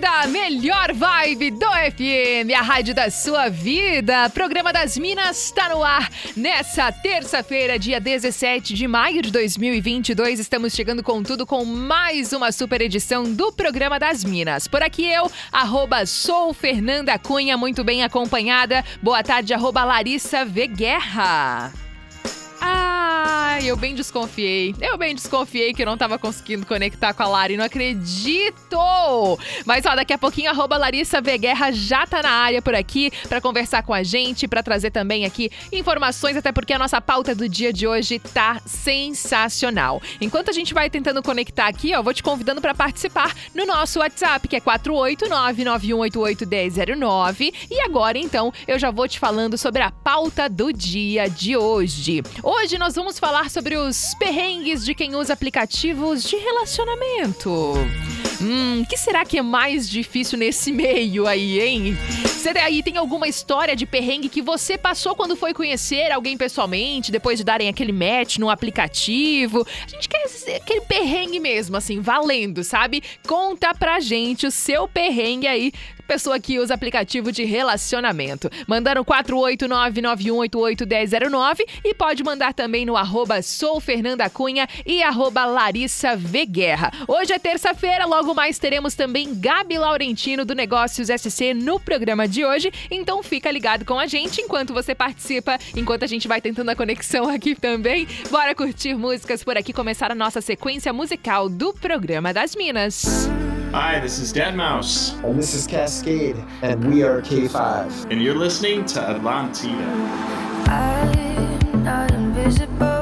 Da melhor vibe do FM, a rádio da sua vida. Programa das Minas está no ar nessa terça-feira, dia 17 de maio de 2022. Estamos chegando com tudo com mais uma super edição do Programa das Minas. Por aqui eu, arroba sou Fernanda Cunha, muito bem acompanhada. Boa tarde, arroba Larissa V. Guerra. Ah, eu bem desconfiei. Eu bem desconfiei que eu não tava conseguindo conectar com a Lari. Não acredito! Mas ó, daqui a pouquinho a Larissa V Guerra já tá na área por aqui para conversar com a gente, para trazer também aqui informações, até porque a nossa pauta do dia de hoje tá sensacional. Enquanto a gente vai tentando conectar aqui, ó, vou te convidando para participar no nosso WhatsApp, que é 48991881009. E agora então, eu já vou te falando sobre a pauta do dia de hoje. Hoje nós vamos falar sobre os perrengues de quem usa aplicativos de relacionamento. Hum, que será que é mais difícil nesse meio aí, hein? Será aí tem alguma história de perrengue que você passou quando foi conhecer alguém pessoalmente, depois de darem aquele match no aplicativo? A gente quer aquele perrengue mesmo, assim, valendo, sabe? Conta pra gente o seu perrengue aí pessoa que usa aplicativo de relacionamento. Mandando 48991881009 e pode mandar também no arroba soufernandacunha e arroba Larissa v Guerra. Hoje é terça-feira, logo mais teremos também Gabi Laurentino do Negócios SC no programa de hoje, então fica ligado com a gente enquanto você participa, enquanto a gente vai tentando a conexão aqui também. Bora curtir músicas por aqui, começar a nossa sequência musical do programa das Minas. Hi, this is Dead Mouse. And this is Cascade, and we are K5. And you're listening to Atlantida. I'm not invisible.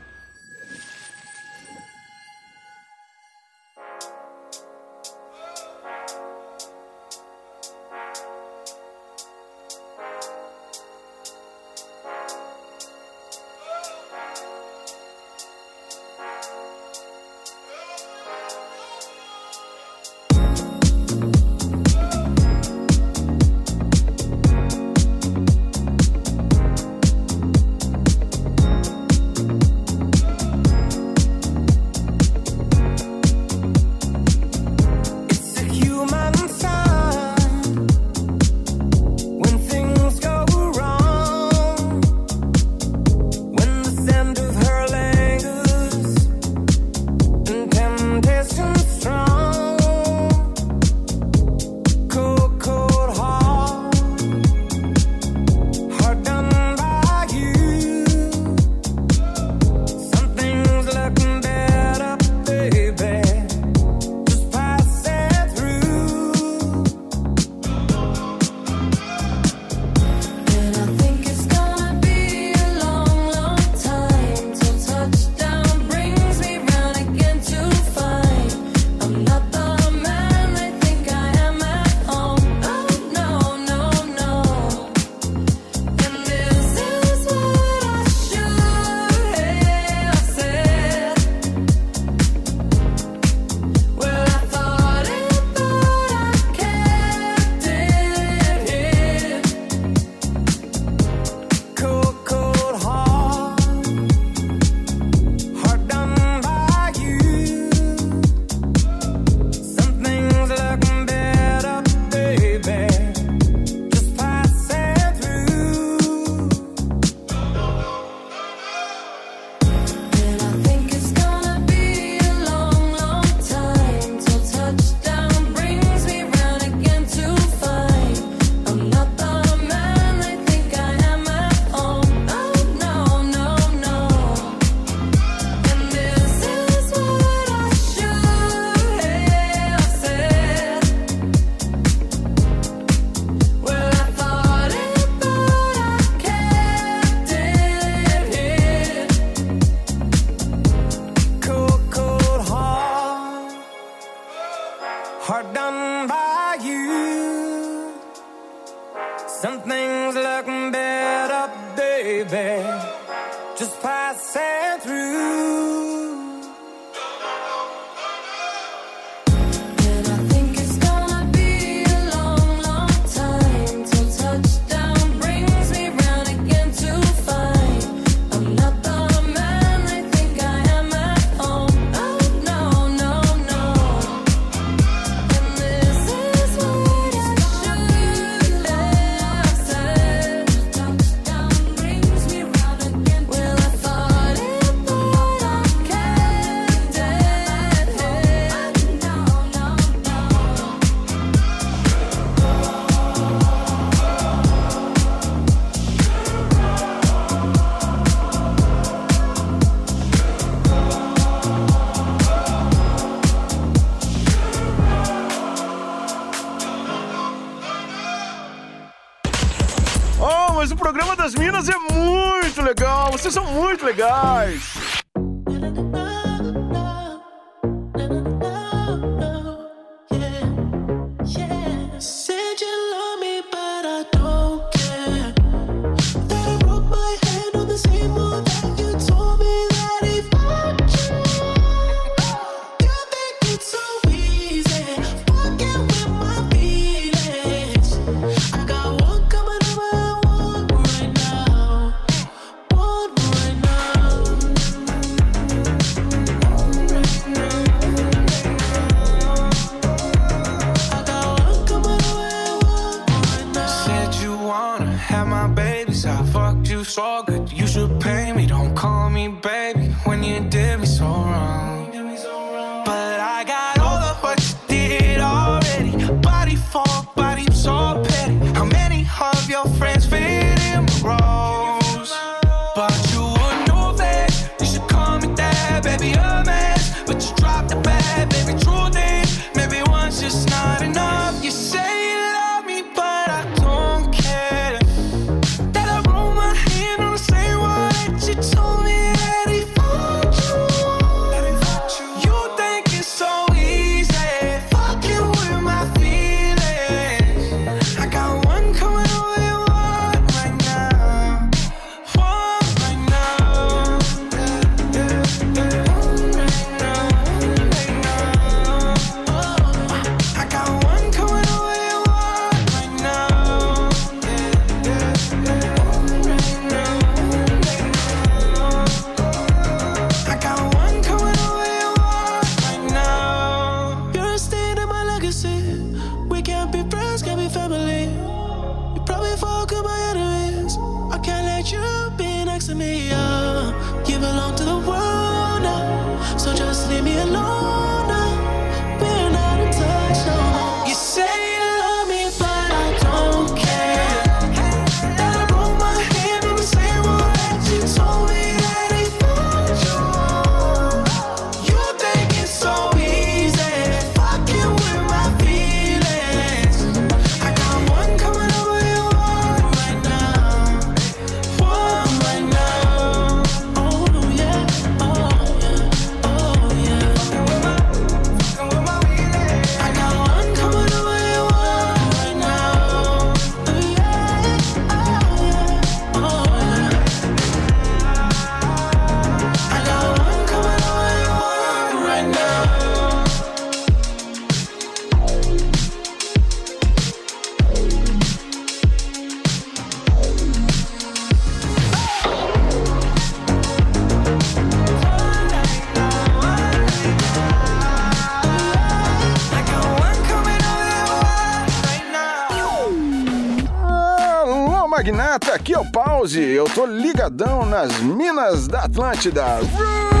Eu tô ligadão nas minas da Atlântida. Roots!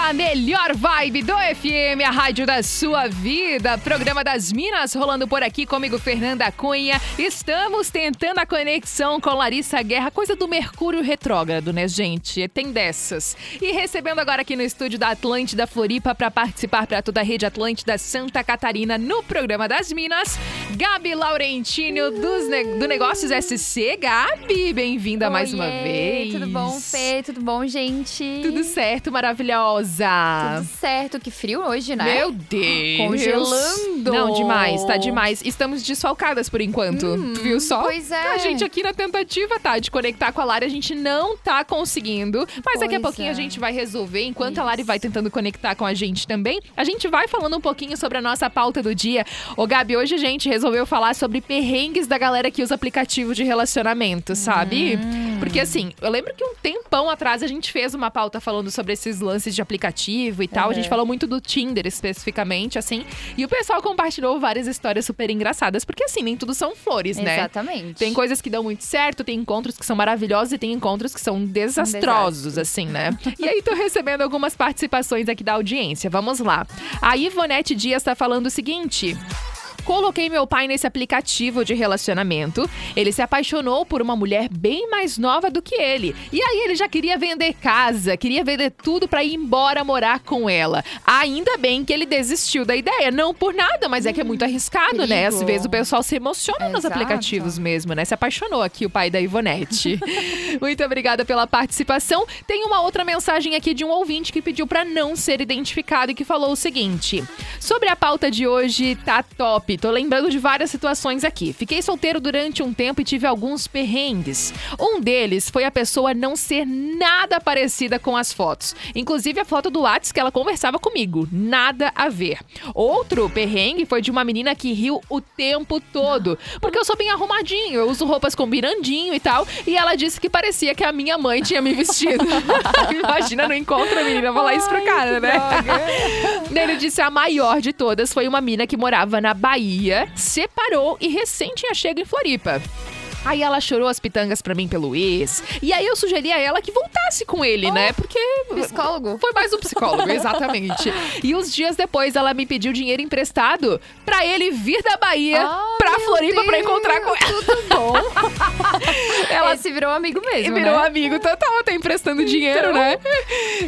Atlântida, a melhor vibe do FM, a rádio da sua vida. Programa das Minas rolando por aqui comigo, Fernanda Cunha. Estamos tentando a conexão com Larissa Guerra, coisa do Mercúrio retrógrado, né, gente? Tem dessas. E recebendo agora aqui no estúdio da Atlântida Floripa para participar para toda a rede Atlântida Santa Catarina no programa das Minas, Gabi Laurentino dos ne do Negócios SC. Gabi, bem-vinda mais uma vez. Tudo bom, Fê? Tudo bom, gente? Tudo certo, maravilhosa. Tudo certo. Que frio hoje, né? Meu Deus. Congelando. Não, demais, tá demais. Estamos desfalcadas por enquanto. Hum, viu só? pois é. A gente aqui na tentativa, tá, de conectar com a Lari, a gente não tá conseguindo. Mas daqui a Pois pouquinho é. a gente vai resolver. Enquanto a Lari vai tentando conectar com a gente também, a gente vai falando um pouquinho sobre a nossa pauta do dia. Ô, Gabi, hoje a gente resolveu falar sobre perrengues da galera que usa aplicativo de relacionamento, sabe? Hum. Porque assim, eu lembro que um tempão atrás a gente fez uma pauta falando sobre esses lances de aplicativo e tal. A Uhum. gente falou muito do Tinder especificamente, assim. E o pessoal compartilhou várias histórias super engraçadas. Porque assim, nem tudo são flores, né? Exatamente. Tem coisas que dão muito certo, tem encontros que são maravilhosos e tem encontros que são desastrosos, assim, né? e aí, tô recebendo algumas participações aqui da audiência. Vamos lá. A Ivonete Dias tá falando o seguinte. Coloquei meu pai nesse aplicativo de relacionamento. Ele se apaixonou por uma mulher bem mais nova do que ele. E aí ele já queria vender casa, queria vender tudo pra ir embora morar com ela. Ainda bem que ele desistiu da ideia, não por nada, mas é que é muito arriscado, né? Às perigo. vezes o pessoal se emociona nos Exato. aplicativos mesmo, né? Se apaixonou aqui o pai da Ivonete. muito obrigada pela participação. Tem uma outra mensagem aqui de um ouvinte que pediu pra não ser identificado e que falou o seguinte: Sobre a pauta de hoje, tá top. Tô lembrando de várias situações aqui. Fiquei solteiro durante um tempo e tive alguns perrengues. Um deles foi a pessoa não ser nada parecida com as fotos. Inclusive a foto do Whats que ela conversava comigo. Nada a ver. Outro perrengue foi de uma menina que riu o tempo todo. Porque eu sou bem arrumadinho, eu uso roupas combinandinho e tal. E ela disse que parecia que a minha mãe tinha me vestido. Imagina no encontro a menina falar isso pro cara, né? Ele disse a maior de todas foi uma mina que morava na Bahia, separou e recém tinha chego em Floripa. Aí ela chorou as pitangas pra mim pelo ex. E aí eu sugeri a ela que voltasse com ele, né? Porque. Psicólogo. Foi mais um psicólogo, exatamente. E uns dias depois ela me pediu dinheiro emprestado pra ele vir da Bahia Ah, pra Floripa pra Deus, encontrar com ela. Tudo bom. Ela Esse virou amigo mesmo, virou né? amigo total, tá emprestando dinheiro, né?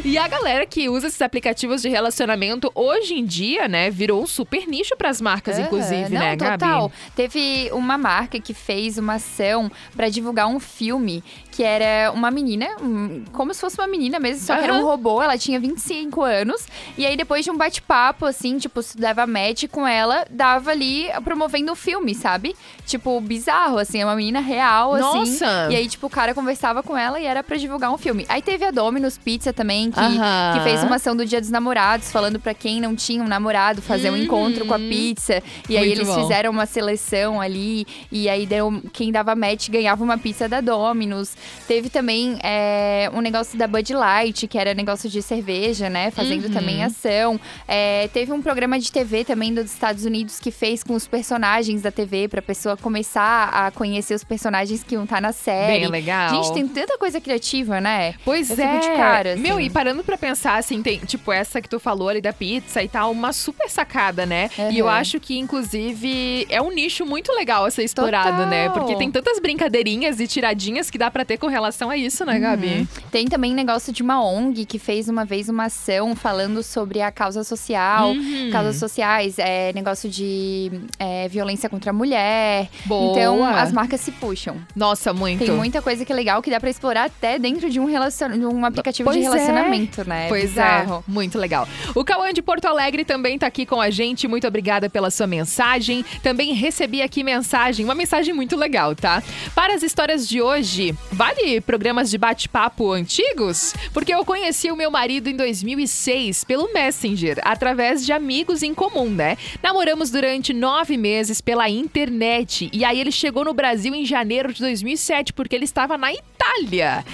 E a galera que usa esses aplicativos de relacionamento hoje em dia, né, virou um super nicho pras marcas, inclusive, não, né, Gabi? total. Teve uma marca que fez uma ação pra divulgar um filme que era uma menina, um- como se fosse uma menina mesmo, só que era um robô, ela tinha 25 anos. E aí, depois de um bate-papo, assim, tipo, se dava match com ela, dava ali promovendo o filme, sabe? Tipo, bizarro, assim, é uma menina real, assim. Nossa! E aí, tipo, o cara conversava com ela e era pra divulgar um filme. Aí teve a Domino's Pizza também, que, Aham. que fez uma ação do Dia dos Namorados, falando pra quem não tinha um namorado fazer um Uhum. encontro com a pizza. E aí Muito eles bom. fizeram uma seleção ali. E aí deu, quem dava match ganhava uma pizza da Domino's. Teve também é, um negócio da Bud Light, que era negócio de cerveja, né? Fazendo Uhum. também ação. É, teve um programa de TV também dos Estados Unidos que fez com os personagens da TV, pra pessoa começar a conhecer os personagens que iam estar na série. Bem legal. Gente, tem tanta coisa criativa, né? Pois Eu é. cara, assim. Meu, e parando pra pensar, assim, tem, tipo, essa que tu falou ali da pizza e tal, uma super sacada, né? E eu acho que, inclusive, é um nicho muito legal a ser explorado, Total. né? Porque tem tantas brincadeirinhas e tiradinhas que dá pra ter com relação a isso, né, Gabi? Uhum. Tem também negócio de uma ONG que fez uma vez uma ação falando sobre a causa social, Uhum. causas sociais, é, negócio de é, violência contra a mulher. Boa. Então as marcas se puxam. Nossa, muito. Tem muita coisa que é legal que dá pra explorar até dentro de um, relacion... de um aplicativo Pois de é. relacionamento, né? Pois Bizarro. é, muito legal. O Cauã de Porto Alegre também tá aqui com a gente. Muito obrigada pela sua mensagem. Também recebi aqui mensagem, uma mensagem muito legal, tá? Para as histórias de hoje, vale programas de bate-papo antigos? Porque eu conheci o meu marido em 2006 pelo Messenger, através de amigos em comum, né? Namoramos durante nove meses pela internet. E aí ele chegou no Brasil em janeiro de 2007, porque ele estava na Itália. Itália.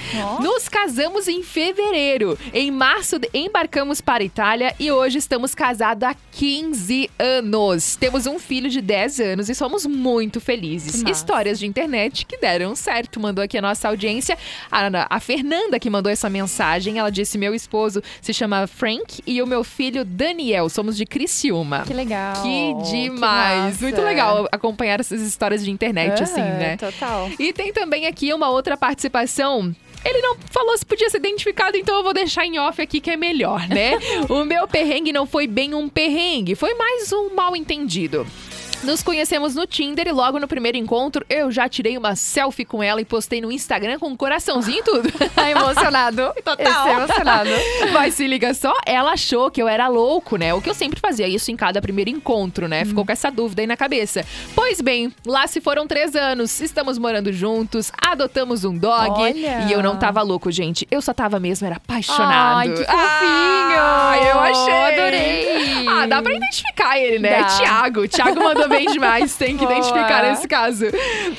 Nos casamos em fevereiro. Em março embarcamos para a Itália e hoje estamos casados há 15 anos. Temos um filho de 10 anos e somos muito felizes. Que. Histórias de internet que deram certo. Mandou aqui a nossa audiência. A, a Fernanda que mandou essa mensagem. Ela disse: Meu esposo se chama Frank e o meu filho Daniel. Somos de Criciúma. Que legal. Que Que demais. massa. Muito legal acompanhar essas histórias de internet, assim, Aham, né? Total. E tem também aqui uma outra participação. Ele não falou se podia ser identificado, então eu vou deixar em off aqui que é melhor, né? o meu perrengue não foi bem um perrengue, foi mais um mal entendido. Nos conhecemos no Tinder e logo no primeiro encontro eu já tirei uma selfie com ela e postei no Instagram com um coraçãozinho e tudo. Tá emocionado. Total. Esse é emocionado. Mas se liga só, ela achou que eu era louco, né? O que eu sempre fazia isso em cada primeiro encontro, né? Ficou com essa dúvida aí na cabeça. Pois bem, lá se foram três anos, estamos morando juntos, adotamos um dog. Olha. E eu não tava louco, gente. Eu só tava mesmo, era apaixonado. Ai, que Ah, fofinho! eu achei. Adorei. Ah, dá pra identificar ele, né? Dá. Tiago. Tiago mandou bem demais, tem que Boa. identificar nesse caso.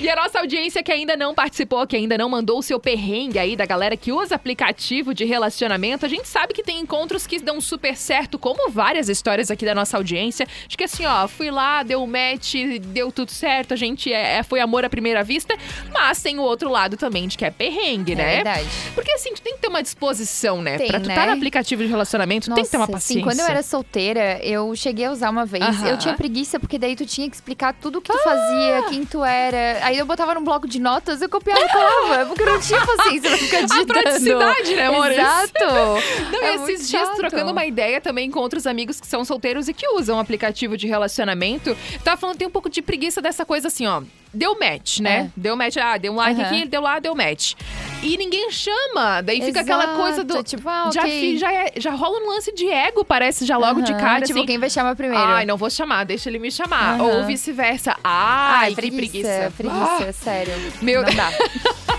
E a nossa audiência que ainda não participou, que ainda não mandou o seu perrengue aí da galera que usa aplicativo de relacionamento, a gente sabe que tem encontros que dão super certo, como várias histórias aqui da nossa audiência. Acho que assim, ó, fui lá, deu match, deu tudo certo, a gente é, é- foi amor à primeira vista, mas tem o outro lado também de que é perrengue, É né? verdade. Porque assim, tu tem que ter uma disposição, né? Tem, pra tu né? tá no aplicativo de relacionamento, tu tem que ter uma Nossa, paciência. Sim, quando eu era solteira, eu cheguei a usar uma vez. Aham. Eu tinha preguiça, porque daí tu tinha que explicar tudo o que tu fazia, quem tu era. Aí eu botava num bloco de notas, eu copiava e colava, porque eu não tinha paciência pra ficar digitando. praticidade, né, amor? Exato. Não, É e esses dias, chato. trocando uma ideia também com outros amigos que são solteiros e que usam aplicativo de relacionamento, tava falando tem um pouco de preguiça dessa coisa assim, ó. Deu match, né? É. Deu match, ah, deu um like Aham. aqui, deu lá, deu match. E ninguém chama. Daí fica aquela coisa do. Tipo, ah, já, ok. fi- já, é- já rola um lance de ego, parece, já logo de cara. Tipo, assim, quem vai chamar primeiro? Ai, não vou chamar, deixa ele me chamar. Ou vice-versa. Ai, Ai, que preguiça. preguiça. Preguiça, Ah, sério. meu dá.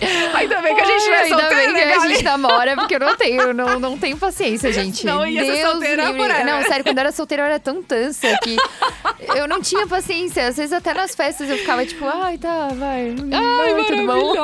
Ainda bem que a gente não é Ai, Ainda bem né, que a Gabi? gente namora, porque eu não tenho, não, não tenho paciência, gente. Não ia ser Deus solteira livre. forever. Não, sério, quando eu era solteira eu era tão tansa que eu não tinha paciência. Às vezes até nas festas eu ficava tipo, ai, tá, vai. Ai, Oi, tudo bom?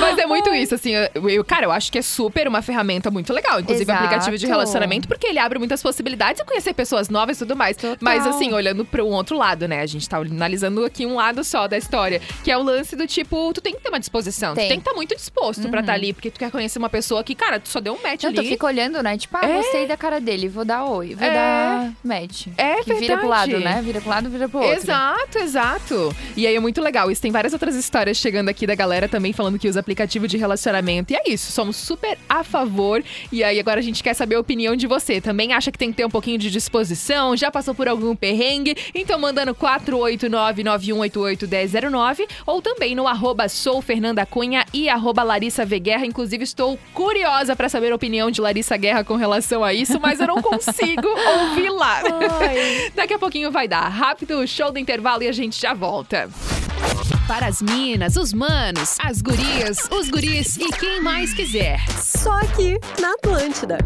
Mas é muito isso, assim, eu, eu- cara, eu acho que é super uma ferramenta muito legal, inclusive Exato. aplicativo de relacionamento, porque ele abre muitas possibilidades de conhecer pessoas novas e tudo mais. Mas assim, olhando para um outro lado, né? A gente tá analisando aqui um lado só da história, que é o lance do tipo, tu tem que ter uma disposição, Tem. tu tem que estar muito disposto pra estar ali, porque tu quer conhecer uma pessoa que, cara, tu só deu um match Não, tu ali. fica olhando, né? Tipo, ah, É. gostei da cara dele, vou dar oi, vou É. dar match. É que vira pro lado, verdade. né? Vira pro lado, vira pro outro. Exato, exato. E aí é muito legal. Isso tem várias outras histórias chegando aqui da galera também falando que usa aplicativo de relacionamento. E é isso, somos super a favor. E aí agora a gente quer saber a opinião de você. Também acha que tem que ter um pouquinho de disposição? Já passou por algum perrengue? Então manda no 489-9188-1009 ou também no arroba sou Fernanda Cunha e arroba Larissa V Guerra. Inclusive estou curiosa pra saber a opinião de Larissa Guerra com relação a isso, mas eu não consigo ouvir lá. Daqui a pouquinho vai dar. Rápido show do intervalo e a gente já volta. Para as minas, os manos, as gurias, os guris e quem mais quiser. Só aqui na Atlântida.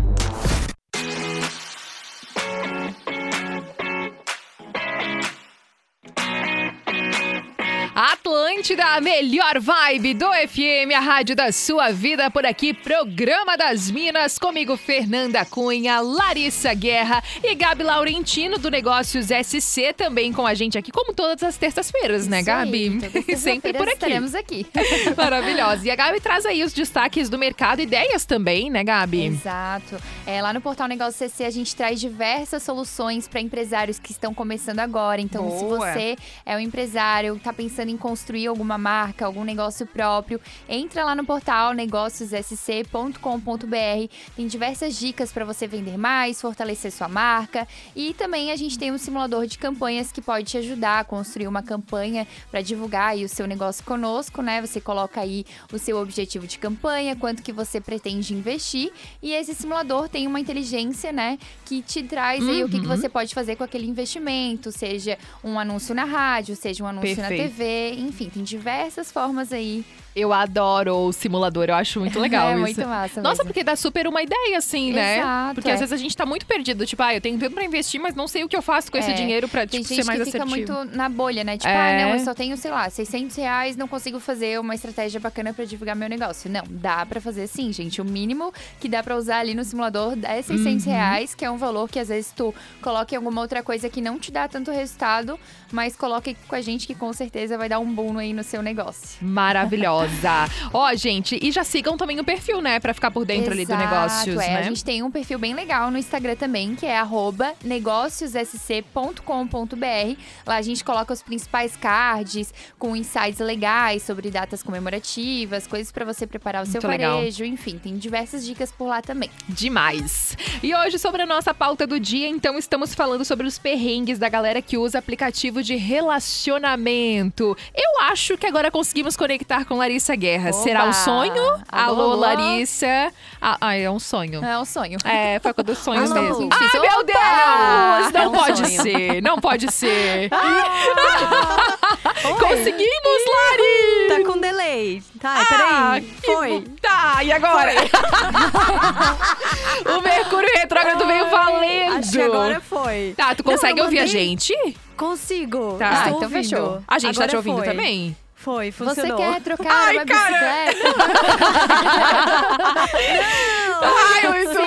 Atlântida, a melhor vibe do FM, a rádio da sua vida por aqui, programa das Minas, comigo Fernanda Cunha, Larissa Guerra e Gabi Laurentino do Negócios SC também com a gente aqui, como todas as terças-feiras, né, aí, Gabi? as Sempre por aqui. Estaremos aqui. Maravilhosa. E a Gabi traz aí os destaques do mercado, ideias também, né, Gabi? Exato. É, lá no portal Negócio CC a gente traz diversas soluções para empresários que estão começando agora. Então, se Boa. você é um empresário, está pensando em construir alguma marca, algum negócio próprio, entra lá no portal negóciossc.com.br. Tem diversas dicas para você vender mais, fortalecer sua marca e também a gente tem um simulador de campanhas que pode te ajudar a construir uma campanha para divulgar aí o seu negócio conosco, né? Você coloca aí o seu objetivo de campanha, quanto que você pretende investir e esse simulador tem uma inteligência, né, que te traz aí o que, que Uhum. você pode fazer com aquele investimento, seja um anúncio na rádio, seja um anúncio na Perfeito. TV, enfim, tem tem diversas formas aí. Eu adoro o simulador, eu acho muito legal é isso. muito massa Nossa, mesmo. porque dá super uma ideia, assim, né? Exato, Porque é. às vezes a gente tá muito perdido. Tipo, ah, eu tenho tudo pra investir, mas não sei o que eu faço com esse É, dinheiro pra tipo, ser mais que fica assertivo. muito na bolha, né? Tipo, É. ah, não, eu só tenho, sei lá, 600 reais, não consigo fazer uma estratégia bacana pra divulgar meu negócio. Não, dá pra fazer sim, gente. O mínimo que dá pra usar ali no simulador é 600 Uhum. reais, que é um valor que às vezes tu coloca em alguma outra coisa que não te dá tanto resultado, mas coloca com a gente que com certeza vai dar um boom aí no seu negócio. Maravilhosa. Ó, gente, e já sigam também o perfil, né? Pra ficar por dentro ali do Exato, negócios, é. né? A gente tem um perfil bem legal no Instagram também, que é arroba negóciossc.com.br. Lá a gente coloca os principais cards com insights legais sobre datas comemorativas, coisas pra você preparar o seu Muito legal. varejo, enfim, tem diversas dicas por lá também. Demais. E hoje, sobre a nossa pauta do dia, então, estamos falando sobre os perrengues da galera que usa aplicativo de relacionamento. Eu acho que agora conseguimos conectar com Larissa Guerra. Oba! Será um sonho? Alô, Alô? Larissa. Ah, ah, é um sonho. É um sonho. É, foi com dos sonhos Alô, mesmo. gente, Ai, isso- meu Opa! Deus! Não É um pode sonho. ser, não pode ser. Oi. Conseguimos, Lari! Tá com delay. Tá, Ah, peraí. Foi. Tá, e agora? o Mercúrio Retrógrado veio valendo. Acho que agora foi. Tá, tu Não, consegue eu ouvir a mandei- gente? Consigo. Tá. Estou Ah, então ouvindo. fechou. A gente tá Agora te ouvindo foi. também? Foi, Você funcionou. quer trocar Ai, uma cara. bicicleta? Ai, muito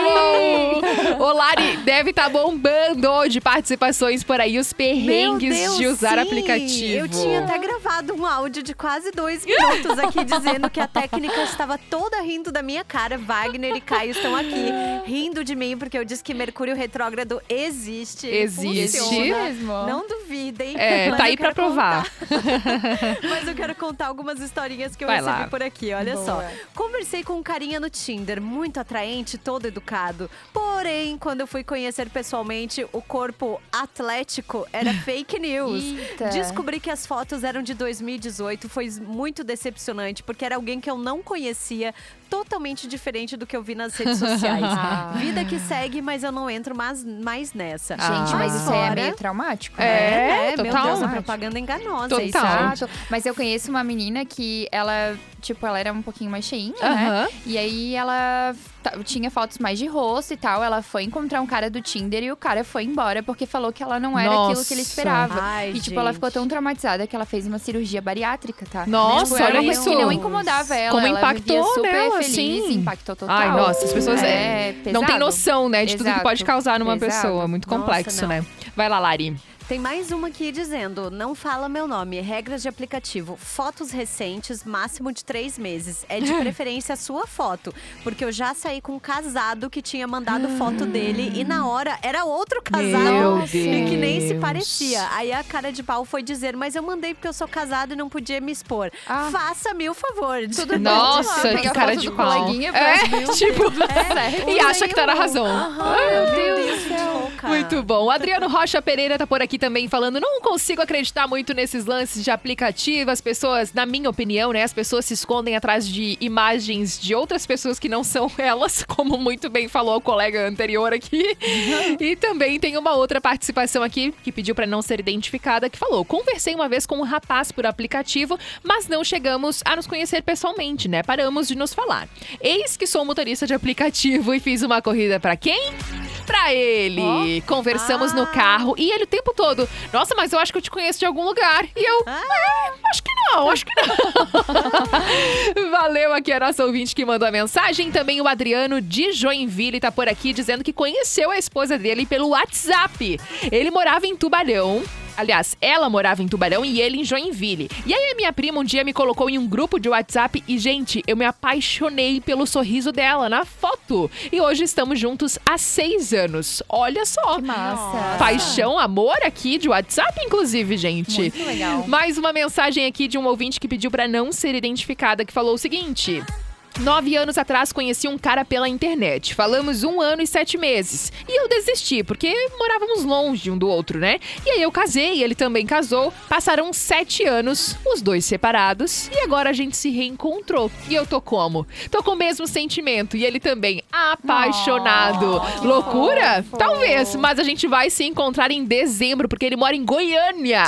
bom! Ô, Lari, deve estar bombando de participações por aí, os perrengues Deus, de usar sim. aplicativo. Eu tinha até gravado um áudio de quase dois minutos aqui dizendo que a técnica estava toda rindo da minha cara. Wagner e Caio estão aqui rindo de mim porque eu disse que Mercúrio retrógrado existe. Existe. funciona. mesmo? Não duvidem. É, mas tá aí pra quero provar. Mas eu quero contar algumas historinhas que eu Vai recebi lá. por aqui. Olha Boa. só. Conversei com um carinha no Tinder, muito atraente, todo educado. Porém, quando eu fui conhecer pessoalmente, o corpo atlético era fake news. Eita. Descobri que as fotos eram de 2018, foi muito decepcionante, porque era alguém que eu não conhecia, totalmente diferente do que eu vi nas redes sociais. Ah. Vida que segue, mas eu não entro mais, mais nessa. Gente, Ah. mas isso aí é Fora- meio traumático, É, né? É, meu total. Deus, a propaganda enganosa. Total. Exato. Mas eu conheço uma menina que ela, tipo, ela era um pouquinho mais cheinha, né? Aham. E aí ela tinha fotos mais de rosto e tal. Ela foi encontrar um cara do Tinder e o cara foi embora porque falou que ela não era aquilo que ele Nossa. esperava. Ai, e, tipo, ela gente. ficou tão traumatizada que ela fez uma cirurgia bariátrica, tá? Nossa, tipo, era olha uma isso. que não incomodava ela. Como ela impactou vivia super nela, feliz, assim. impactou total. Ai, nossa, as pessoas é, não têm pesado. noção, né, de tudo que Exato. pode causar numa Exato. pessoa. Muito Nossa, complexo, não. né? Vai lá, Lari. Tem mais uma aqui dizendo: não fala meu nome. Regras de aplicativo. Fotos recentes, máximo de três meses. É de preferência a sua foto. Porque eu já saí com um casado que tinha mandado foto dele e na hora era outro casado. E que nem se Deus. parecia. Aí a cara de pau foi dizer: Mas eu mandei porque eu sou casado e não podia me expor. Ah. Faça-me o favor. Tudo Nossa, bem. que cara foto de do pau. coleguinha, É, tipo, certo. e acha que tá na razão. Meu Deus do céu. Muito bom. O Adriano Rocha Pereira tá por aqui também falando: não consigo acreditar muito nesses lances de aplicativo. As pessoas, na minha opinião, né? As pessoas se escondem atrás de imagens de outras pessoas que não são elas, como muito bem falou o colega anterior aqui. e também tem uma outra participação aqui que pediu pra não ser identificada, que falou: conversei uma vez com um rapaz por aplicativo, mas não chegamos a nos conhecer pessoalmente, né? Paramos de nos falar. Eis que sou motorista de aplicativo e fiz uma corrida pra quem? Pra ele. Conversamos no carro e ele o tempo todo. Nossa, mas eu acho que eu te conheço de algum lugar. E eu. "É, acho que não, acho que não. Valeu aqui a nossa ouvinte que mandou a mensagem. Também o Adriano de Joinville tá por aqui dizendo que conheceu a esposa dele pelo WhatsApp. Ele morava em Tubarão. Aliás, ela morava em Tubarão e ele em Joinville. E aí a minha prima um dia me colocou em um grupo de WhatsApp e, gente, eu me apaixonei pelo sorriso dela na foto. E hoje estamos juntos há seis anos. Olha só. Massa. Paixão, amor aqui de WhatsApp, inclusive, gente. Muito legal. Mais uma mensagem aqui de um ouvinte que pediu pra não ser identificada, que falou o seguinte. Nove anos atrás conheci um cara pela internet. Falamos um ano e sete meses. E eu desisti, porque morávamos longe um do outro, né? E aí eu casei, ele também casou. Passaram sete anos, os dois separados. E agora a gente se reencontrou. E eu tô como? Tô com o mesmo sentimento. E ele também, apaixonado. Loucura? Talvez, mas a gente vai se encontrar em dezembro, porque ele mora em Goiânia.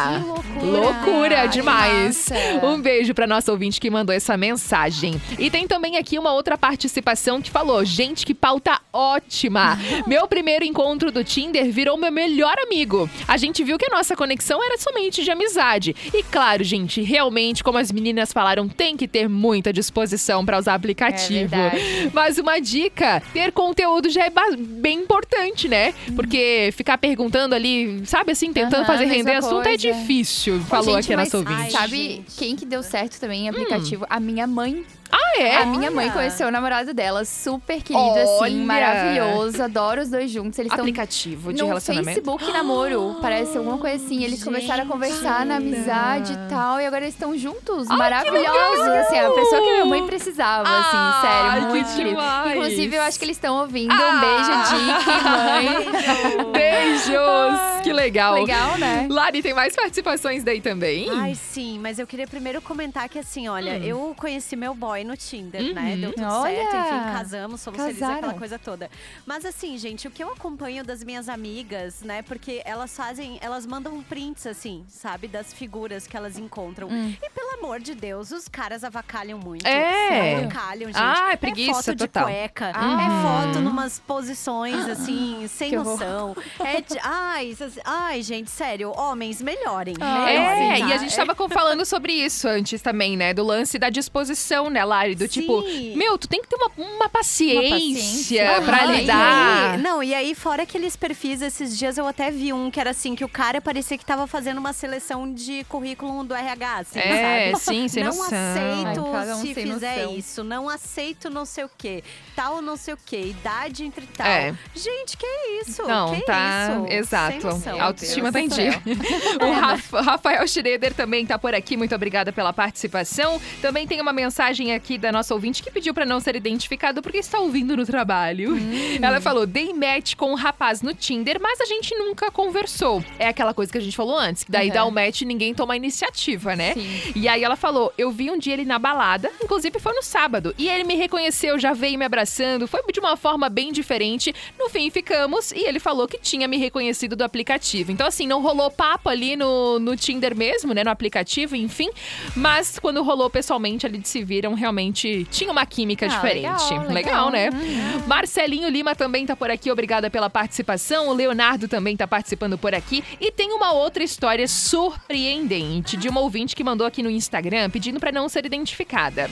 loucura. demais. Um beijo pra nossa ouvinte que mandou essa mensagem. E tem também aqui uma outra participação que falou: gente, que pauta ótima! meu primeiro encontro do Tinder virou meu melhor amigo. A gente viu que a nossa conexão era somente de amizade. E claro, gente, realmente, como as meninas falaram, tem que ter muita disposição pra usar aplicativo. É Mas uma dica: ter conteúdo já é bem importante, né? Porque ficar perguntando ali, sabe assim, tentando Aham, fazer render assunto é coisa. difícil. Ô, Falou gente, aqui a mas nossa ouvinte. Sabe quem que deu certo também em aplicativo? A minha mãe. Ah, é? A minha mãe conheceu o namorado dela, super querido, assim, Olha! maravilhoso. Adoro os dois juntos. Eles estão Aplicativo de no relacionamento. Facebook namoro, parece alguma coisa assim. Eles começaram a conversar na amizade e tal, e agora eles estão juntos, Ai, maravilhosos. Assim, a pessoa que minha mãe precisava, Ai, assim, sério, que muito querido. demais! Inclusive, eu acho que eles estão ouvindo. Ah! Um beijo, Dick, mãe. Beijos! Que legal. Legal, né? Lari, tem mais participações daí também? Ai, sim, mas eu queria primeiro comentar que assim, olha, Hum. eu conheci meu boy no Tinder, né? Uhum. Deu tudo Olha! certo, enfim, casamos, somos felizes, Casaram. aquela coisa toda. Mas assim, gente, o que eu acompanho das minhas amigas, né? Porque elas fazem, elas mandam prints, assim, sabe? Das figuras que elas encontram. Hum. E pelo amor de Deus, os caras avacalham muito. É. Avacalham, gente. Ah, é é preguiça foto de total. cueca, Uhum. é foto numas posições, assim, sem Que horror. É de- ai, essas- ai, gente, sério, homens, melhorem. Ah, melhorem, É, tá? e a gente tava com- falando sobre isso antes também, né? Do lance da disposição, né, Lari? Do tipo, Sim. meu, tu tem que ter uma, uma paciência, paciência. pra Aham, lidar. E aí, não, e aí, fora aqueles perfis, esses dias eu até vi um que era assim, que o cara parecia que tava fazendo uma seleção de currículo do RH, assim, É, sabe? sim, sem não noção. aceito Ai, cada um se sem fizer noção. isso, não aceito não sei o quê, tal não sei o quê, idade entre tal. É. Gente, que isso? Não, que tá. Exato. noção. Autoestima tá em dia. O Rafa- Rafael Schroeder também tá por aqui. Muito obrigada pela participação. Também tem uma mensagem aqui da nossa ouvinte que pediu pra não ser identificado porque está ouvindo no trabalho. Hum. Ela falou: dei match com um rapaz no Tinder, mas a gente nunca conversou. É aquela coisa que a gente falou antes, que daí Uhum. dá o match e ninguém toma a iniciativa, né? Sim. E aí ela falou: eu vi um dia ele na balada, inclusive foi no sábado, e ele me reconheceu, já veio me abraçando, foi de uma forma bem diferente. No fim ficamos e ele falou que tinha me reconhecido do aplicativo. Então, assim, não rolou papo ali no, no Tinder mesmo, né? No aplicativo, enfim. Mas quando rolou pessoalmente, ali de se viram, realmente tinha uma química Ah, diferente. legal, legal. né? Uhum. Marcelinho Lima também tá por aqui, obrigada pela participação. O Leonardo também tá participando por aqui. E tem uma outra história surpreendente de uma ouvinte que mandou aqui no Instagram pedindo pra não ser identificada.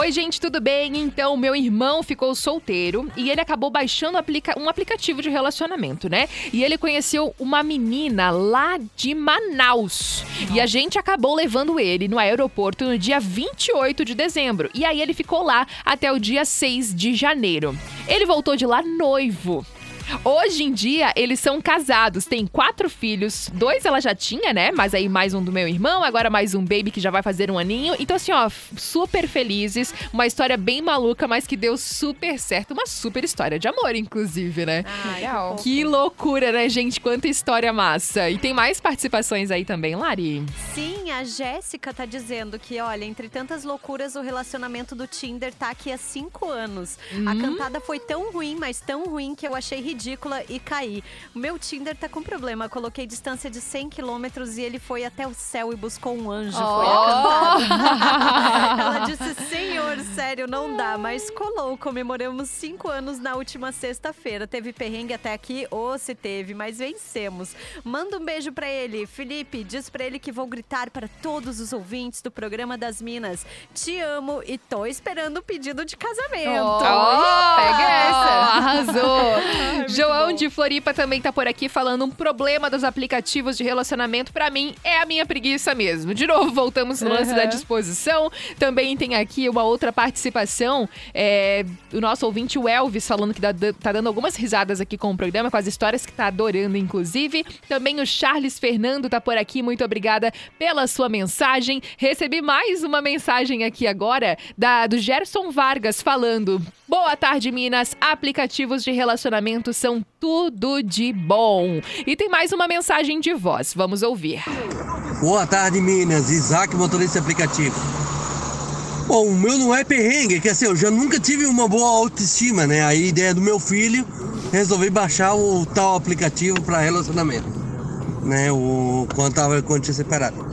Oi, gente, tudo bem? Então, meu irmão ficou solteiro e ele acabou baixando aplica- um aplicativo de relacionamento, né? E ele conheceu uma menina lá de Manaus. E a gente acabou levando ele no aeroporto no dia 28 de dezembro. E aí ele ficou lá até o dia 6 de janeiro. Ele voltou de lá noivo. Hoje em dia, eles são casados, têm quatro filhos. Dois ela já tinha, né? Mas aí mais um do meu irmão, agora mais um baby que já vai fazer um aninho. Então, assim, ó, super felizes. Uma história bem maluca, mas que deu super certo. Uma super história de amor, inclusive, né? Legal. Que loucura, né, gente? Quanta história massa. E tem mais participações aí também, Lari? Sim, a Jéssica tá dizendo que, olha, entre tantas loucuras, o relacionamento do Tinder tá aqui há cinco anos. A Hum. cantada foi tão ruim, mas tão ruim que eu achei ridícula e caí. O meu Tinder tá com problema. Coloquei distância de 100 quilômetros e ele foi até o céu e buscou um anjo. Foi a cantada. Ela disse, senhor, sério, não dá. Mas colou. Comemoramos cinco anos na última sexta-feira. Teve perrengue até aqui? Ou se teve, mas vencemos. Manda um beijo pra ele. Felipe, diz pra ele que vou gritar para todos os ouvintes do programa das Minas. Te amo e tô esperando o pedido de casamento. Oh, pega essa. Arrasou! João de Floripa também tá por aqui falando um problema dos aplicativos de relacionamento. Pra mim, é a minha preguiça mesmo. De novo, voltamos no lance Uhum. da disposição. Também tem aqui uma outra participação. É, o nosso ouvinte, o Elvis, falando que dá- tá dando algumas risadas aqui com o programa, com as histórias que tá adorando, inclusive. Também o Charles Fernando tá por aqui. Muito obrigada pela sua mensagem. Recebi mais uma mensagem aqui agora da, do Gerson Vargas falando. Boa tarde, Minas. Aplicativos de relacionamento são tudo de bom. E tem mais uma mensagem de voz. Vamos ouvir. Boa tarde, Minas. Isaac, motorista aplicativo. Bom, o meu não é perrengue, que assim, eu já nunca tive uma boa autoestima, né? A ideia do meu filho, resolvi baixar o tal aplicativo para relacionamento, né? O, quando, tava, quando tinha separado.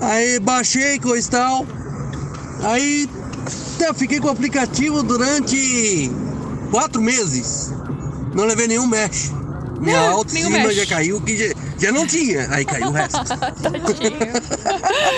Aí baixei, coisa e tal. Aí tá, fiquei com o aplicativo durante quatro meses. Não levei nenhum mesh. Minha Nenhum autoestima já caiu, que já, não tinha. Aí caiu o resto.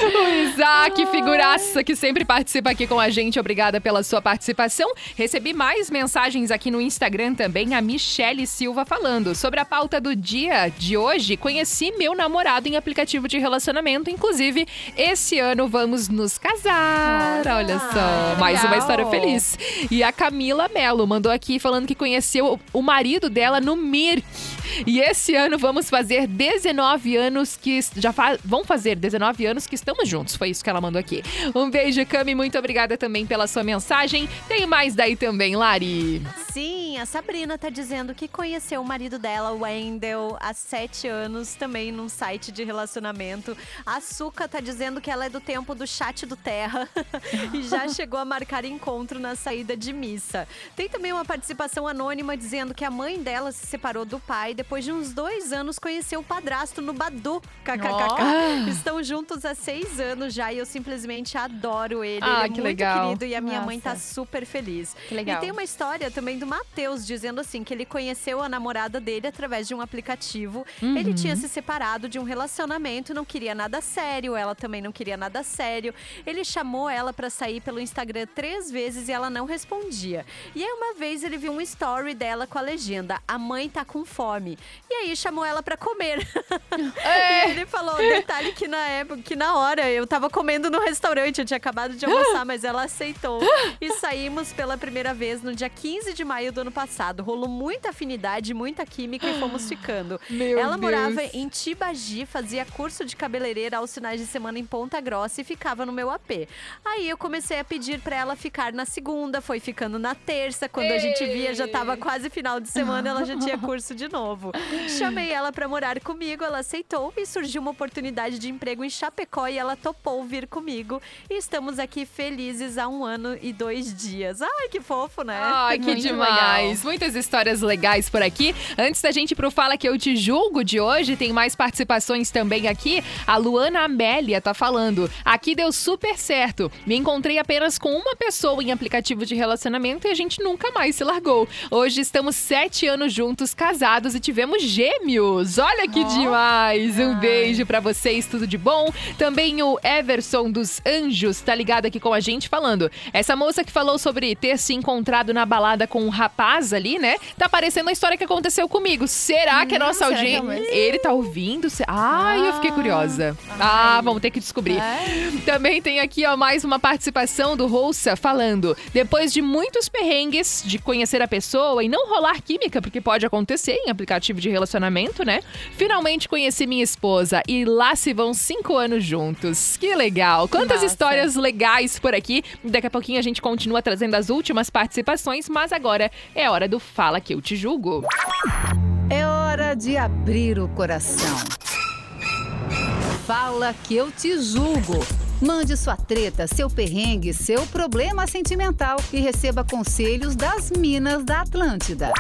O Isaac, figuraça, que sempre participa aqui com a gente. Obrigada pela sua participação. Recebi mais mensagens aqui no Instagram também. A Michele Silva falando sobre a pauta do dia de hoje. Conheci meu namorado em aplicativo de relacionamento. Inclusive, esse ano vamos nos casar. Olha só, mais uma legal. história feliz. E a Camila Mello mandou aqui falando que conheceu o marido dela no Mirk. E esse ano vamos fazer 19 anos que já vão fazer 19 anos que estamos juntos. Foi isso que ela mandou aqui. Um beijo, Cami. Muito obrigada também pela sua mensagem. Tem mais daí também, Lari. Sim, a Sabrina tá dizendo que conheceu o marido dela, o Wendell, há sete anos, também num site de relacionamento. A Suca tá dizendo que ela é do tempo do chat do Terra e já chegou a marcar encontro na saída de missa. Tem também uma participação anônima dizendo que a mãe dela se separou do pai depois de uns dois anos conheceu o padrasto no Badu. KKKK. Ó. Estão juntos há seis anos já e eu simplesmente adoro ele. Ah, ele é que muito legal. querido e a minha mãe tá Nossa. super feliz. Que legal. E tem uma história também do Matheus dizendo assim que ele conheceu a namorada dele através de um aplicativo. Uhum. Ele tinha se separado de um relacionamento, não queria nada sério, ela também não queria nada sério. Ele chamou ela pra sair pelo Instagram três vezes e ela não respondia. E aí uma vez ele viu um story dela com a legenda: "A mãe tá com fome". E aí chamou ela pra comer. E ele falou, detalhe que na época, que na hora eu tava comendo no restaurante, eu tinha acabado de almoçar, mas ela aceitou. E saímos pela primeira vez no dia 15 de maio do ano passado. Rolou muita afinidade, muita química e fomos ficando. Meu ela morava Deus. em Tibagi, fazia curso de cabeleireira aos finais de semana em Ponta Grossa e ficava no meu AP. Aí eu comecei a pedir pra ela ficar na segunda, foi ficando na terça. Quando a gente via, já tava quase final de semana, ela já tinha curso de novo. Chamei ela pra morar comigo, ela aceitou e surgiu uma oportunidade de emprego em Chapecó e ela topou vir comigo. E estamos aqui felizes há um ano e dois dias. Ai, que fofo, né? Ai, que Muito demais. Muitas histórias legais por aqui. Antes da gente ir pro Fala Que Eu Te Julgo de hoje, tem mais participações também aqui. A Luana Amélia tá falando. Aqui deu super certo. Me encontrei apenas com uma pessoa em aplicativo de relacionamento e a gente nunca mais se largou. Hoje estamos sete anos juntos, casados e tivemos gêmeos. Olha que demais. Um beijo pra vocês, tudo de bom. Também o Everson dos Anjos tá ligado aqui com a gente falando. Essa moça que falou sobre ter se encontrado na balada com um rapaz ali, né? Tá parecendo a história que aconteceu comigo. Será que a nossa será que é audiência. Ele tá ouvindo? Ai, eu fiquei curiosa. Ah, vamos ter que descobrir. Também tem aqui, ó, mais uma participação do Rouça falando. Depois de muitos perrengues de conhecer a pessoa e não rolar química, porque pode acontecer em aplicativo de relacionamento, né? Finalmente conheci minha esposa e lá se vão cinco anos juntos. Que legal! Quantas massa. histórias legais por aqui. Daqui a pouquinho a gente continua trazendo as últimas participações, mas agora é hora do Fala Que Eu Te Julgo. É hora de abrir o coração. Fala que eu te julgo. Mande sua treta, seu perrengue, seu problema sentimental e receba conselhos das Minas da Atlântida.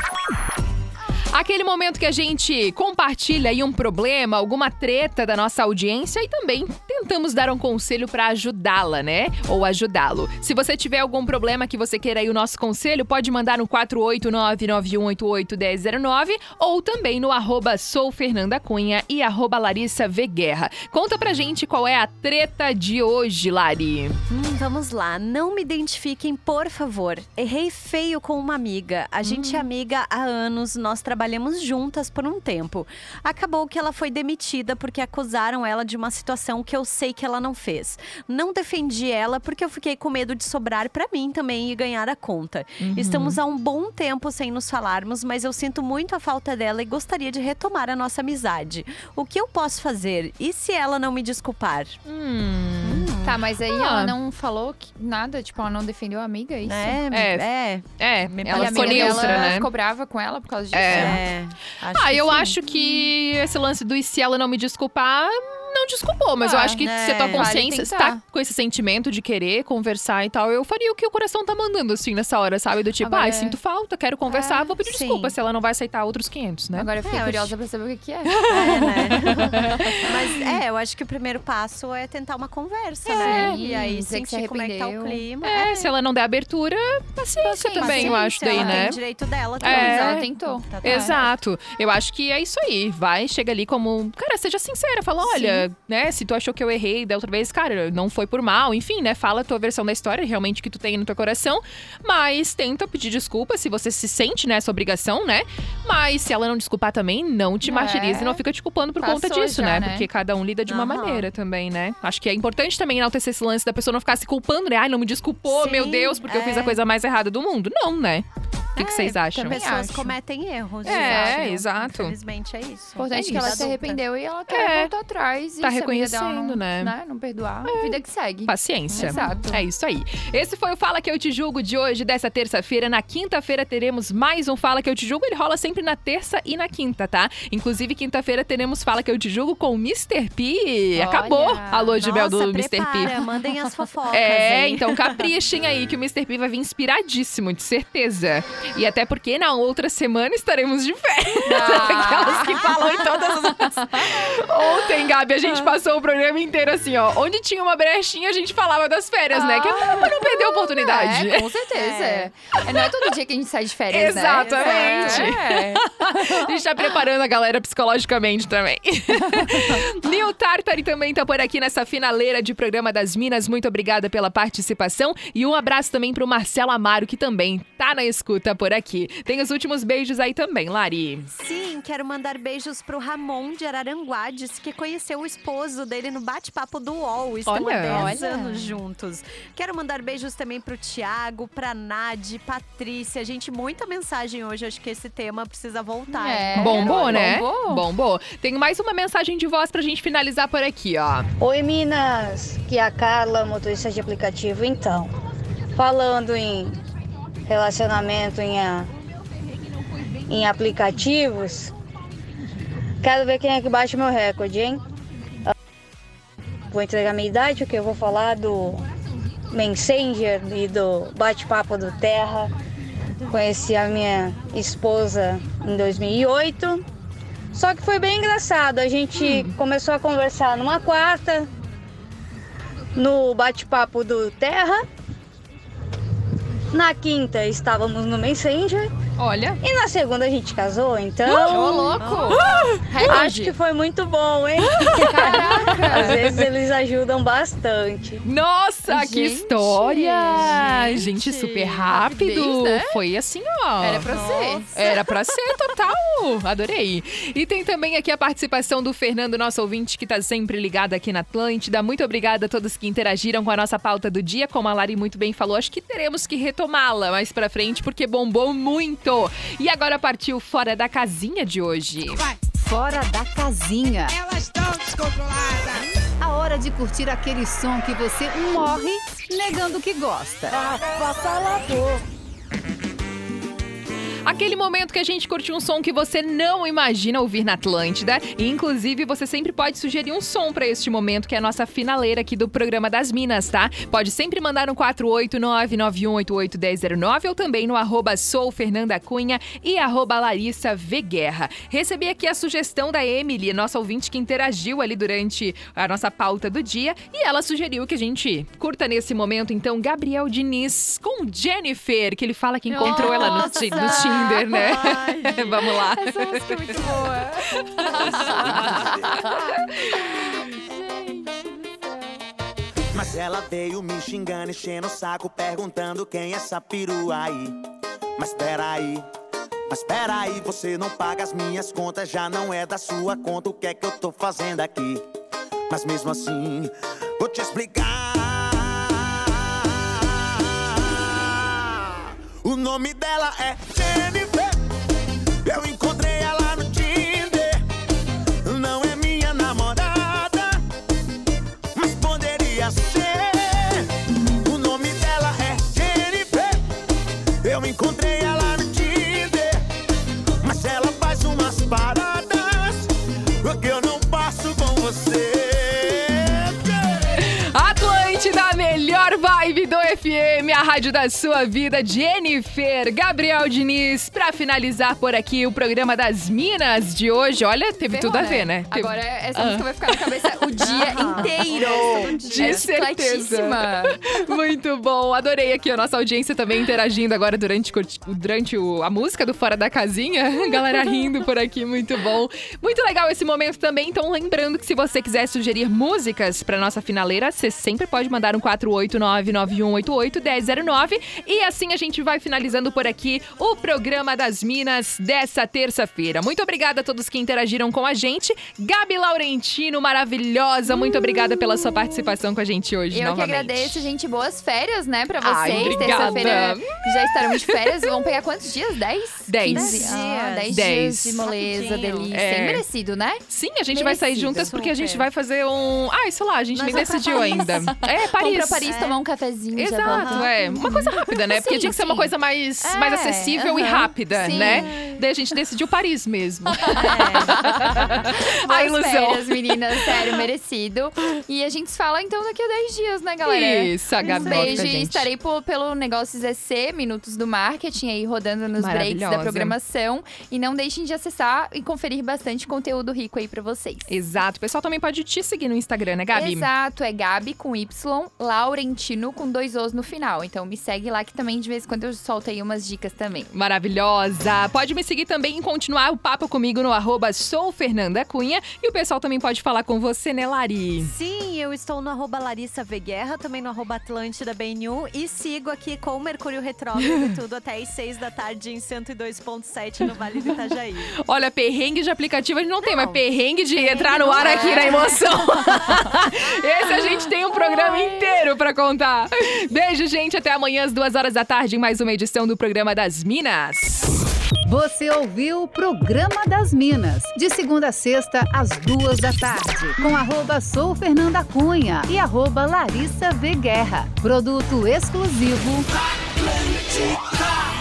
Aquele momento que a gente compartilha aí um problema, alguma treta da nossa audiência e também tentamos dar um conselho pra ajudá-la, né? Ou ajudá-lo. Se você tiver algum problema que você queira aí o nosso conselho, pode mandar no 489-9188-1009 ou também no arroba sou Fernanda Cunha e arroba Larissa V. Guerra. Conta pra gente qual é a treta de hoje, Lari. Hum, vamos lá, não me identifiquem, por favor. Errei feio com uma amiga. A gente é amiga há anos, nós trabalhamos juntas por um tempo. Acabou que ela foi demitida porque acusaram ela de uma situação que eu sei que ela não fez. Não defendi ela porque eu fiquei com medo de sobrar pra mim também e ganhar a conta. Uhum. Estamos há um bom tempo sem nos falarmos, mas eu sinto muito a falta dela e gostaria de retomar a nossa amizade. O que eu posso fazer? E se ela não me desculpar? Tá, mas aí Ah. ela não falou que- nada, tipo, ela não defendeu a amiga, é isso? É, É, é, E ela a ficou neutra, né? ficou brava com ela por causa disso? É. acho ah, eu sim. acho que esse lance do e se ela não me desculpar, não desculpou, mas eu Ah, acho que né? se a tua Vale consciência tentar. está com esse sentimento de querer conversar e tal, eu faria o que o coração tá mandando, assim, nessa hora, sabe? Do tipo, Agora ai, é- sinto falta, quero conversar, É, vou pedir sim. desculpa se ela não vai aceitar outros 500, né? Agora eu fiquei É, eu curiosa acho- pra saber o que, que é. É, né? Mas é, eu acho que o primeiro passo é tentar uma conversa, né? Sim, E aí que se sentir como é que tá o clima. É, se ela não der abertura, paciência, também, eu acho daí, né? Tem direito dela também. É. Mas ela tentou. Tá, tá. Exato. Eu acho que é isso aí. Vai, chega ali como. Cara, seja sincera. Fala, olha, né? Se tu achou que eu errei da outra vez, cara, não foi por mal. Enfim, né? Fala a tua versão da história, realmente que tu tem no teu coração. Mas tenta pedir desculpa se você se sente nessa obrigação, né? Mas se ela não desculpar também, não te É. martirize e não fica te culpando por conta Passou disso, já, né? né? Porque cada um lida de uma Aham. maneira também, né? Acho que é importante também enaltecer esse lance da pessoa não ficar se culpando, né? Ai, não me desculpou, Sim, meu Deus, porque eu fiz é. a coisa mais errada do mundo. Não, né? O que, que É, vocês acham? também Pessoas acho. cometem erros. É, sabe? exato. Infelizmente é isso. Importante É que ela se arrependeu e ela quer É. voltar atrás. E Tá reconhecendo, não, né? Não perdoar, vida que segue. Paciência. Exato. É isso aí. Esse foi o Fala Que Eu Te Julgo de hoje, dessa terça-feira. Na quinta-feira teremos mais um Fala Que Eu Te Julgo. Ele rola sempre na terça e na quinta, tá? Inclusive, quinta-feira teremos Fala Que Eu Te Julgo com o Mr. P. Olha. Acabou a lua de mel do Nossa, Mr. P. prepara, mandem as fofocas, É, hein? então caprichem aí que o Mr. P vai vir inspiradíssimo, de certeza. E até porque na outra semana estaremos de férias. Aquelas que falam em todas as. Ontem, Gabi, a gente passou o programa inteiro assim, ó. Onde tinha uma brechinha, a gente falava das férias, né? Que é pra não perder a oportunidade. É, com certeza. É. Não é todo dia que a gente sai de férias, né? Exatamente. É. A gente tá preparando a galera psicologicamente também. Nil Tartari também tá por aqui nessa finaleira de programa das Minas. Muito obrigada pela participação. E um abraço também pro Marcelo Amaro, que também tá na escuta por aqui. Tem os últimos beijos aí também, Lari. Sim, quero mandar beijos pro Ramon de Araranguá, disse que conheceu o esposo dele no bate-papo do UOL. Estão Olha, há 10 olha. anos juntos. Quero mandar beijos também pro Tiago, pra Nadi, Patrícia. Gente, muita mensagem hoje. Acho que esse tema precisa voltar. É. Bombou, né? Bombou. Bombou. Tem mais uma mensagem de voz pra gente finalizar por aqui, ó. Oi, Minas! Que é a Carla, motorista de aplicativo. Então, falando em relacionamento em, a- em aplicativos, quero ver quem é que bate meu recorde, hein? Vou entregar minha idade, porque eu vou falar do Messenger e do bate-papo do Terra. Conheci a minha esposa em 2008. Só que foi bem engraçado. A gente começou a conversar numa quarta, no bate-papo do Terra. Na quinta estávamos no Messenger. Olha. E na segunda a gente casou, então. Ô, louco! Acho que foi muito bom, hein? Caraca! Às vezes eles ajudam bastante. Nossa, que Gente, história! Gente, gente, super rápido. rapidez, né? Foi assim, ó. Era pra ser. Era pra ser total. Adorei. E tem também aqui a participação do Fernando, nosso ouvinte, que tá sempre ligado aqui na Atlântida. Muito obrigada a todos que interagiram com a nossa pauta do dia. Como a Lari muito bem falou, acho que teremos que retomá-la mais pra frente, porque bombou muito. E agora partiu fora da casinha de hoje. Fora da casinha. Elas estão descontroladas. A hora de curtir aquele som que você morre negando que gosta. Aquele momento que a gente curte um som que você não imagina ouvir na Atlântida. E, inclusive, você sempre pode sugerir um som pra este momento, que é a nossa finaleira aqui do programa das Minas, tá? Pode sempre mandar no 489-9188-1009 ou também no arroba soufernandacunha e arroba Larissa. Recebi aqui a sugestão da Emily, nossa ouvinte que interagiu ali durante a nossa pauta do dia. E ela sugeriu que a gente curta nesse momento, então, Gabriel Diniz com Jennifer, que ele fala que encontrou ela no, no Tinder, né? Vamos lá. Essa música é muito boa. Mas ela veio me xingando, enchendo o saco, perguntando quem é essa perua aí. Mas peraí, mas peraí, você não paga as minhas contas, já não é da sua conta, o que é que eu tô fazendo aqui? Mas mesmo assim, vou te explicar. O nome dela é Jennifer. Eu rádio da sua vida, Jennifer, Gabriel Diniz, pra finalizar por aqui o programa das Minas de hoje. Olha, teve tudo a ver, né? Teve- Agora essa Ah. música vai ficar na cabeça o dia inteiro. De certeza. Muito bom. Adorei aqui a nossa audiência também interagindo agora durante, durante o- a música do Fora da Casinha. Galera rindo por aqui, muito bom. Muito legal esse momento também. Então, lembrando que se você quiser sugerir músicas pra nossa finaleira, você sempre pode mandar um 489-9188-1009. E assim a gente vai finalizando por aqui o programa das Minas dessa terça-feira. Muito obrigada a todos que interagiram com a gente. Gabi Laurentino, maravilhosa. Muito obrigada pela sua participação com a gente hoje Eu que novamente. agradeço, gente. Boas férias, né, pra vocês. Terça-feira já estaremos de férias. Vão pegar quantos dias? Dez? Dez. 15? Ah, dez, Dez. dias de moleza, Rapidinho. delícia. É. Merecido, né? Sim, a gente vai sair Merecido. juntas porque a gente vai fazer um. Ah, sei lá, a gente Nós nem decidiu ainda. É, Paris. Vamos pra Paris tomar um cafezinho. Exato, é. Uma coisa rápida, né? Porque Sim, tinha que ser uma sim. coisa mais, É, mais acessível e aham, rápida, sim. né? Daí a gente decidiu Paris mesmo. a Boas ilusão. férias, meninas. Sério, merecido. E a gente se fala então daqui a 10 dias, né, galera? Isso, a Gabi Um beijo a e gente. estarei po- pelo Negócios EC, Minutos do Marketing, aí rodando nos breaks da programação. E não deixem de acessar e conferir bastante conteúdo rico aí pra vocês. Exato. O pessoal também pode te seguir no Instagram, né, Gabi? Exato, é Gabi com Y, Laurentino com dois Os no final. Então me segue lá que também de vez em quando eu solto aí umas dicas também. Maravilhosa! Pode me seguir também e continuar o papo comigo no arroba sou Fernanda Cunha. E o pessoal também pode falar com você, né, Lari? Sim, eu estou no arroba Larissa também no arroba Atlântida BNU e sigo aqui com o Mercúrio Retrógrado e tudo até às 6 da tarde em 102.7 no Vale do Itajaí. Olha, perrengue de aplicativo a gente não, tem, mas perrengue de entrar no ar aqui na emoção. Esse a gente tem um programa inteiro pra contar. Beijo, gente. Até amanhã às duas horas da tarde em mais uma edição do programa das Minas. Você ouviu o Programa das Minas, de segunda a sexta, às duas da tarde, com arroba Sou Fernanda Cunha e arroba Larissa V Guerra. Produto exclusivo. Atlântica.